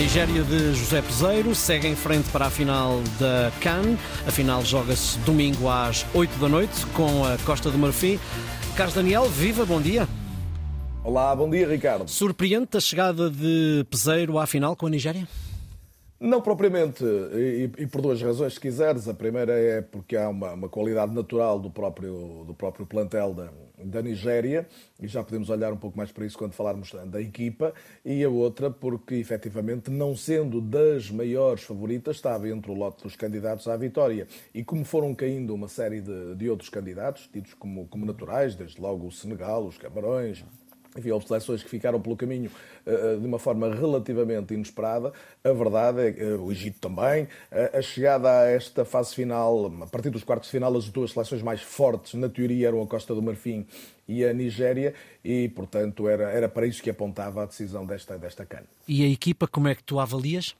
Nigéria de José Peseiro segue em frente para a final da CAN. A final joga-se domingo às 8 da noite com a Costa do Marfim. Carlos Daniel, viva, bom dia. Olá, bom dia, Ricardo. Surpreende a chegada de Peseiro à final com a Nigéria? Não propriamente, e, e, por duas razões, se quiseres. A primeira é porque há uma, uma qualidade natural do próprio, do próprio plantel da, da Nigéria, e já podemos olhar um pouco mais para isso quando falarmos da equipa, e a outra porque, efetivamente, não sendo das maiores favoritas, estava entre o lote dos candidatos à vitória. E como foram caindo uma série de, de outros candidatos, tidos como, como naturais, desde logo o Senegal, os Camarões, houve seleções que ficaram pelo caminho uh, de uma forma relativamente inesperada. A verdade é que uh, o Egito também. A chegada a esta fase final, a partir dos quartos de final, as duas seleções mais fortes, na teoria, eram a Costa do Marfim e a Nigéria, e, portanto, era, era para isso que apontava a decisão desta, desta CAN. E a equipa, como é que tu avalias?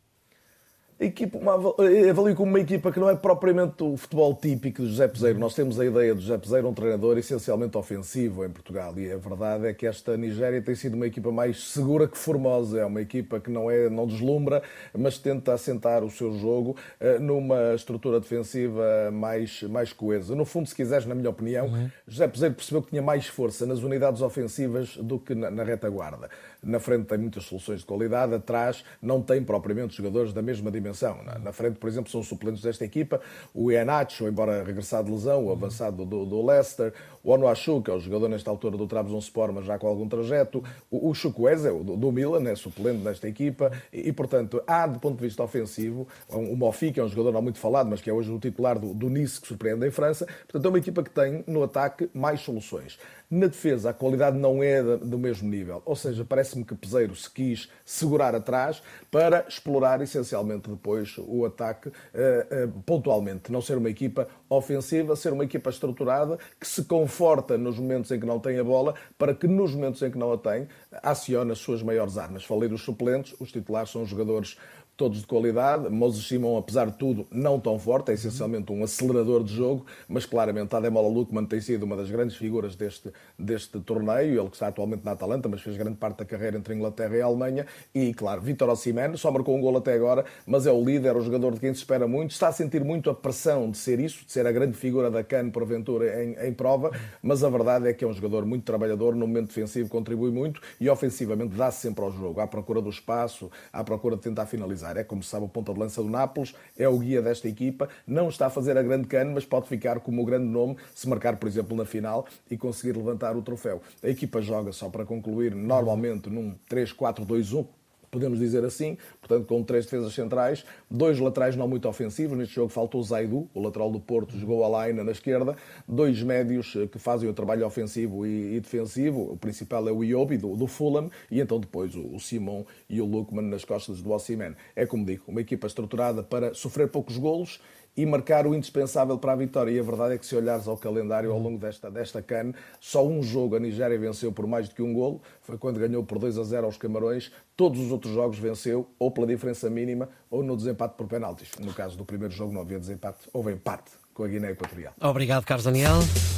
A equipa, uma, avalio como uma equipa que não é propriamente o futebol típico de José Peseiro. Nós temos a ideia de José Peseiro, um treinador essencialmente ofensivo em Portugal. E a verdade é que esta Nigéria tem sido uma equipa mais segura que formosa. É uma equipa que não, é, não deslumbra, mas tenta assentar o seu jogo uh, numa estrutura defensiva mais, mais coesa. No fundo, se quiseres, na minha opinião, uhum. José Peseiro percebeu que tinha mais força nas unidades ofensivas do que na, na retaguarda. Na frente tem muitas soluções de qualidade, atrás não tem propriamente jogadores da mesma dimensão dimensão. Na frente, por exemplo, são suplentes desta equipa o Ianacho, embora regressado de lesão, o avançado do, do Leicester, o Onuachu, que é o jogador nesta altura do Trabzonspor, mas já com algum trajeto, o, o Chukwueze, do, do Milan, é suplente nesta equipa, e, e, portanto, há, do ponto de vista ofensivo, o Mofi, que é um jogador não muito falado, mas que é hoje o titular do, do Nice, que surpreende em França, portanto, é uma equipa que tem, no ataque, mais soluções. Na defesa, a qualidade não é do mesmo nível. Ou seja, parece-me que Peseiro se quis segurar atrás para explorar essencialmente depois o ataque uh, uh, pontualmente. Não ser uma equipa ofensiva, ser uma equipa estruturada que se conforta nos momentos em que não tem a bola para que nos momentos em que não a tem acione as suas maiores armas. Falei dos suplentes, os titulares são jogadores todos de qualidade. Moses Simon, apesar de tudo, não tão forte, é essencialmente um acelerador de jogo, mas claramente Ademola Lukman tem sido uma das grandes figuras deste, deste torneio, ele que está atualmente na Atalanta, mas fez grande parte da carreira entre Inglaterra e Alemanha, e claro, Vitor Osimhen, só marcou um gol até agora, mas é o líder, o jogador de quem se espera muito, está a sentir muito a pressão de ser isso, de ser a grande figura da CAN, porventura, em, em prova, mas a verdade é que é um jogador muito trabalhador, no momento defensivo contribui muito, e ofensivamente dá-se sempre ao jogo, à procura do espaço, à procura de tentar finalizar. É como se sabe o ponta de lança do Nápoles, é o guia desta equipa, não está a fazer a grande cana, mas pode ficar como o grande nome se marcar, por exemplo, na final e conseguir levantar o troféu. A equipa joga, só para concluir, normalmente num 3-4-2-1, podemos dizer assim, portanto, com três defesas centrais, dois laterais não muito ofensivos. Neste jogo faltou o Zaidu, o lateral do Porto, jogou a Laina na esquerda, dois médios eh, que fazem o trabalho ofensivo e, e defensivo. O principal é o Iobi, do, do, Fulham, e então depois o, o Simon e o Lukman nas costas do Ossiman. É como digo, uma equipa estruturada para sofrer poucos golos e marcar o indispensável para a vitória. E a verdade é que se olhares ao calendário ao longo desta, desta CAN, só um jogo a Nigéria venceu por mais do que um golo, foi quando ganhou por 2 a 0 aos Camarões. Todos os outros jogos venceu ou pela diferença mínima ou no desempate por penaltis. No caso do primeiro jogo não havia desempate, houve empate com a Guiné Equatorial. Obrigado, Carlos Daniel.